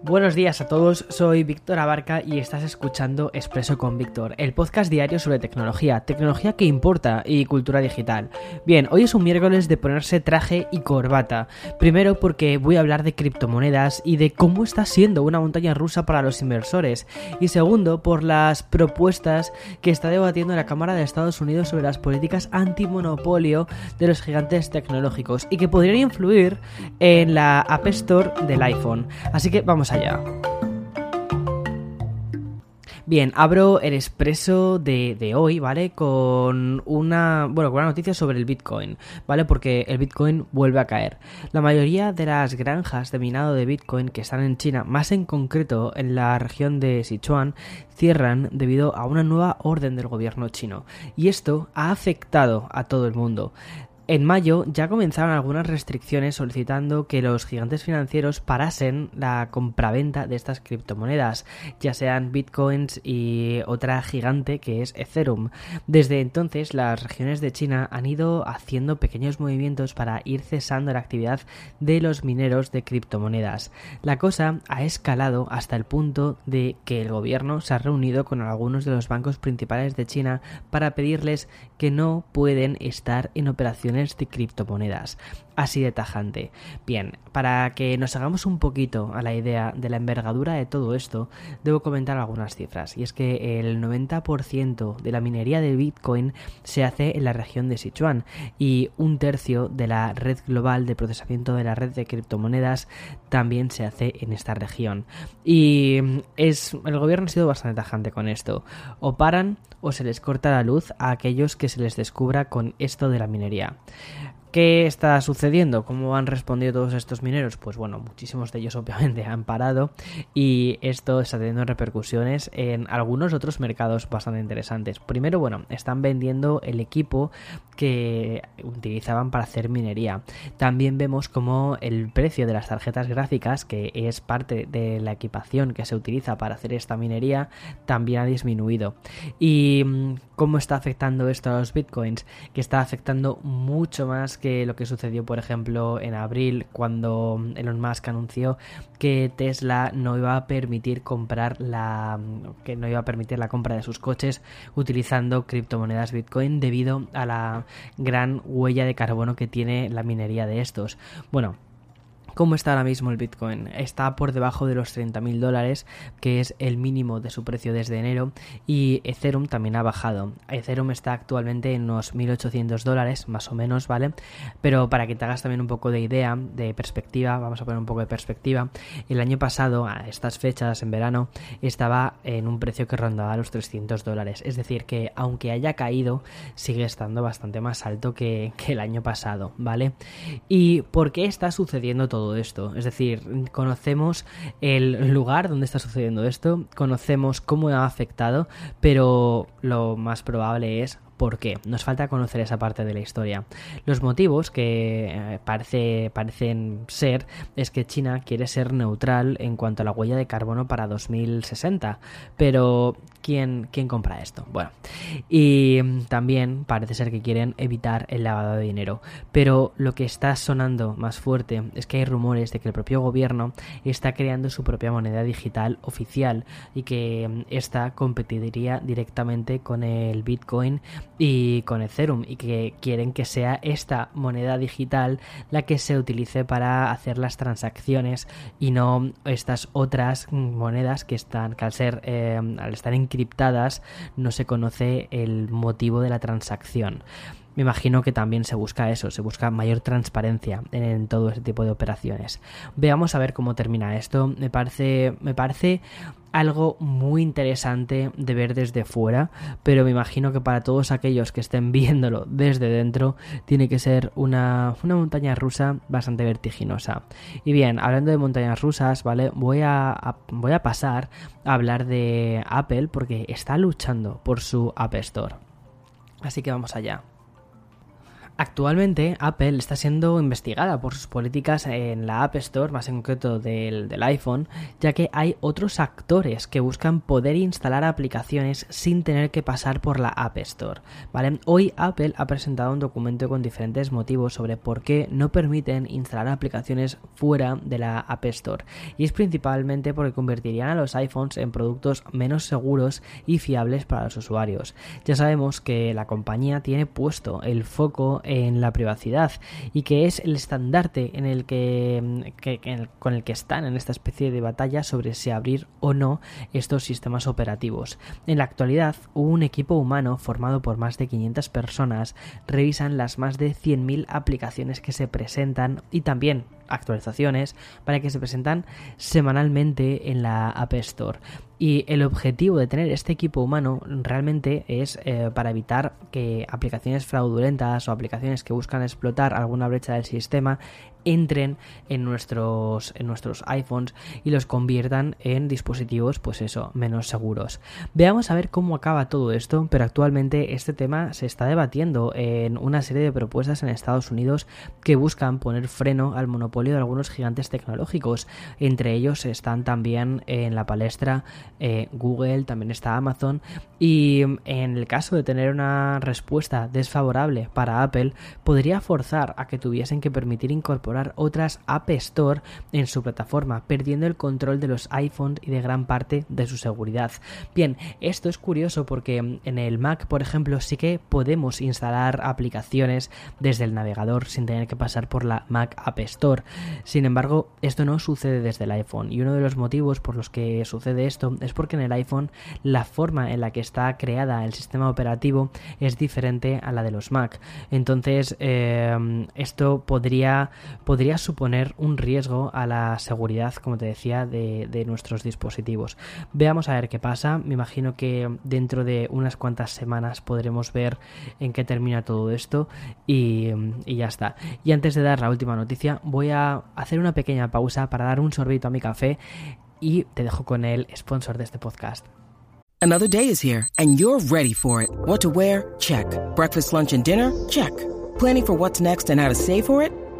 Buenos días a todos, soy Víctor Abarca y estás escuchando Expreso con Víctor, el podcast diario sobre tecnología, tecnología que importa y cultura digital. Bien, hoy es un miércoles de ponerse traje y corbata. Primero porque voy a hablar de criptomonedas y de cómo está siendo una montaña rusa para los inversores. Y segundo, por las propuestas que está debatiendo la Cámara de Estados Unidos sobre las políticas antimonopolio de los gigantes tecnológicos y que podrían influir en la App Store del iPhone. Así que vamos allá. Bien, abro el expreso de, hoy, ¿vale? Con una, bueno, con una noticia sobre el Bitcoin, ¿vale? Porque el Bitcoin vuelve a caer. La mayoría de las granjas de minado de Bitcoin que están en China, más en concreto en la región de Sichuan, cierran debido a una nueva orden del gobierno chino. Y esto ha afectado a todo el mundo. En mayo ya comenzaron algunas restricciones solicitando que los gigantes financieros parasen la compraventa de estas criptomonedas, ya sean bitcoins y otra gigante que es Ethereum. Desde entonces las regiones de China han ido haciendo pequeños movimientos para ir cesando la actividad de los mineros de criptomonedas. La cosa ha escalado hasta el punto de que el gobierno se ha reunido con algunos de los bancos principales de China para pedirles que no pueden estar en operaciones de criptomonedas. Así de tajante. Bien, para que nos hagamos un poquito a la idea de la envergadura de todo esto, debo comentar algunas cifras. Y es que el 90% de la minería de Bitcoin se hace en la región de Sichuan y un tercio de la red global de procesamiento de la red de criptomonedas también se hace en esta región. Y es el gobierno ha sido bastante tajante con esto. O paran o se les corta la luz a aquellos que se les descubra con esto de la minería. ¿Qué está sucediendo? ¿Cómo han respondido todos estos mineros? Pues bueno, muchísimos de ellos obviamente han parado y esto está teniendo repercusiones en algunos otros mercados bastante interesantes. Primero, bueno, están vendiendo el equipo que utilizaban para hacer minería. También vemos como el precio de las tarjetas gráficas, que es parte de la equipación que se utiliza para hacer esta minería, también ha disminuido. ¿Y mm, cómo está afectando esto a los bitcoins? Que está afectando mucho más que lo que sucedió, por ejemplo, en abril, cuando Elon Musk anunció que Tesla no iba a permitir comprar la que no iba a permitir la compra de sus coches utilizando criptomonedas Bitcoin debido a la gran huella de carbono que tiene la minería de estos. Bueno, ¿Cómo está ahora mismo el Bitcoin? Está por debajo de los 30.000 dólares, que es el mínimo de su precio desde enero, y Ethereum también ha bajado. Ethereum está actualmente en unos 1.800 dólares, más o menos, ¿vale? Pero para que te hagas también un poco de idea, de perspectiva, vamos a poner un poco de perspectiva, el año pasado, a estas fechas, en verano, estaba en un precio que rondaba los 300 dólares. Es decir, que aunque haya caído, sigue estando bastante más alto que, que el año pasado, ¿vale? ¿Y por qué está sucediendo todo esto. Es decir, conocemos el lugar donde está sucediendo esto, conocemos cómo ha afectado, pero lo más probable es ¿Por qué? Nos falta conocer esa parte de la historia. Los motivos que eh, parece, parecen ser es que China quiere ser neutral en cuanto a la huella de carbono para 2060. Pero, ¿quién, quién compra esto? Bueno, y también parece ser que quieren evitar el lavado de dinero. Pero lo que está sonando más fuerte es que hay rumores de que el propio gobierno está creando su propia moneda digital oficial y que esta competiría directamente con el Bitcoin y con Ethereum y que quieren que sea esta moneda digital la que se utilice para hacer las transacciones y no estas otras monedas que están que al ser eh, al estar encriptadas no se conoce el motivo de la transacción me imagino que también se busca eso, se busca mayor transparencia en, todo ese tipo de operaciones. Veamos a ver cómo termina esto. Me parece, me parece algo muy interesante de ver desde fuera, pero me imagino que para todos aquellos que estén viéndolo desde dentro, tiene que ser una, montaña rusa bastante vertiginosa. Y bien, hablando de montañas rusas, ¿vale? Voy a, voy a pasar a hablar de Apple porque está luchando por su App Store. Así que vamos allá. Actualmente Apple está siendo investigada por sus políticas en la App Store, más en concreto del, iPhone, ya que hay otros actores que buscan poder instalar aplicaciones sin tener que pasar por la App Store. ¿vale? Hoy Apple ha presentado un documento con diferentes motivos sobre por qué no permiten instalar aplicaciones fuera de la App Store. Y es principalmente porque convertirían a los iPhones en productos menos seguros y fiables para los usuarios. Ya sabemos que la compañía tiene puesto el foco en la privacidad y que es el estandarte en el que, con el que están en esta especie de batalla sobre si abrir o no estos sistemas operativos. En la actualidad, un equipo humano formado por más de 500 personas revisan las más de 100.000 aplicaciones que se presentan y también actualizaciones para que se presentan semanalmente en la App Store. Y el objetivo de tener este equipo humano realmente es eh, para evitar que aplicaciones fraudulentas o aplicaciones que buscan explotar alguna brecha del sistema entren en nuestros, en nuestros iPhones y los conviertan en dispositivos, pues eso, menos seguros. Veamos a ver cómo acaba todo esto, pero actualmente este tema se está debatiendo en una serie de propuestas en Estados Unidos que buscan poner freno al monopolio de algunos gigantes tecnológicos. Entre ellos están también en la palestra eh, Google, también está Amazon y en el caso de tener una respuesta desfavorable para Apple, podría forzar a que tuviesen que permitir incorporar otras App Store en su plataforma, perdiendo el control de los iPhones y de gran parte de su seguridad. Bien, esto es curioso porque en el Mac, por ejemplo, sí que podemos instalar aplicaciones desde el navegador sin tener que pasar por la Mac App Store. Sin embargo, esto no sucede desde el iPhone y uno de los motivos por los que sucede esto es porque en el iPhone la forma en la que está creada el sistema operativo es diferente a la de los Mac. Entonces, eh, esto podría podría suponer un riesgo a la seguridad, como te decía, de, nuestros dispositivos. Veamos a ver qué pasa. Me imagino que dentro de unas cuantas semanas podremos ver en qué termina todo esto y, y ya está. Y antes de dar la última noticia, voy a hacer una pequeña pausa para dar un sorbito a mi café y te dejo con el sponsor de este podcast. Another day is here and you're ready for it. What to wear? Check. Breakfast, lunch and dinner? Check. Planning for what's next and how to save for it?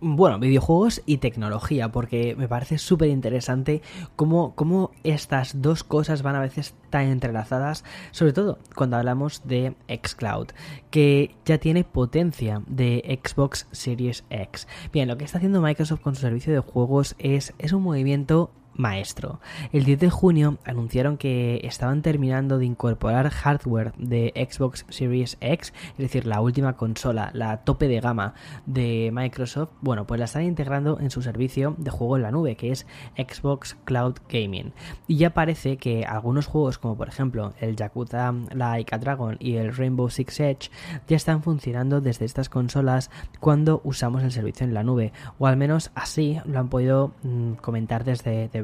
bueno, videojuegos y tecnología, porque me parece súper interesante cómo, cómo, estas dos cosas van a veces tan entrelazadas, sobre todo cuando hablamos de xCloud, que ya tiene potencia de Xbox Series X. Bien, lo que está haciendo Microsoft con su servicio de juegos es, es un movimiento maestro. El 10 de junio anunciaron que estaban terminando de incorporar hardware de Xbox Series X, es decir, la última consola, la tope de gama de Microsoft. Bueno, pues la están integrando en su servicio de juego en la nube, que es Xbox Cloud Gaming. Y ya parece que algunos juegos, como por ejemplo el Yakuza Like a Dragon y el Rainbow Six Edge, ya están funcionando desde estas consolas cuando usamos el servicio en la nube, o al menos así lo han podido mm, comentar desde The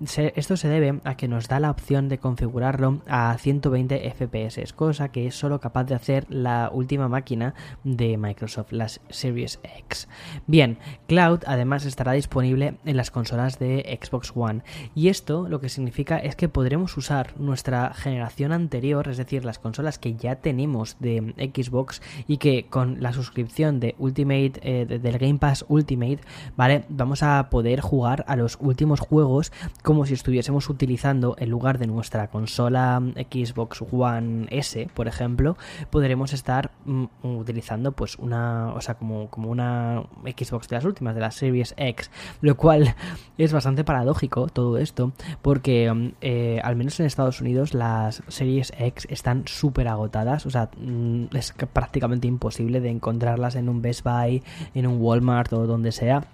esto se debe a que nos da la opción de configurarlo a 120 FPS, cosa que es solo capaz de hacer la última máquina de Microsoft, las Series X. Bien, Cloud además estará disponible en las consolas de Xbox One. Y esto lo que significa es que podremos usar nuestra generación anterior, es decir, las consolas que ya tenemos de Xbox y que con la suscripción de Ultimate eh, del Game Pass Ultimate, vale, vamos a poder jugar a los últimos juegos como si estuviésemos utilizando en lugar de nuestra consola Xbox One S, por ejemplo, podremos estar mm, utilizando pues una, o sea, como, como una Xbox de las últimas, de la Series X, lo cual es bastante paradójico todo esto, porque mm, eh, al menos en Estados Unidos las Series X están súper agotadas, o sea, mm, es prácticamente imposible de encontrarlas en un Best Buy, en un Walmart o donde sea.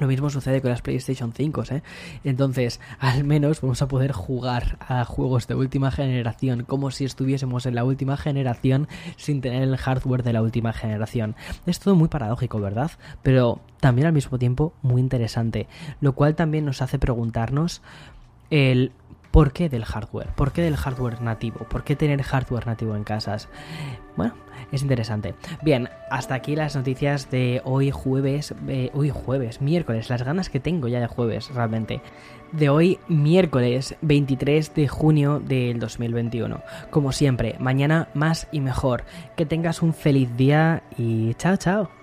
Lo mismo sucede con las PlayStation 5, ¿eh? Entonces, al menos vamos a poder jugar a juegos de última generación como si estuviésemos en la última generación sin tener el hardware de la última generación. Es todo muy paradójico, ¿verdad? Pero también al mismo tiempo muy interesante, lo cual también nos hace preguntarnos el ¿Por qué del hardware? ¿Por qué del hardware nativo? ¿Por qué tener hardware nativo en casas? Bueno, es interesante. Bien, hasta aquí las noticias de hoy jueves, eh, hoy jueves, miércoles, las ganas que tengo ya de jueves realmente. De hoy miércoles 23 de junio del 2021. Como siempre, mañana más y mejor. Que tengas un feliz día y chao chao.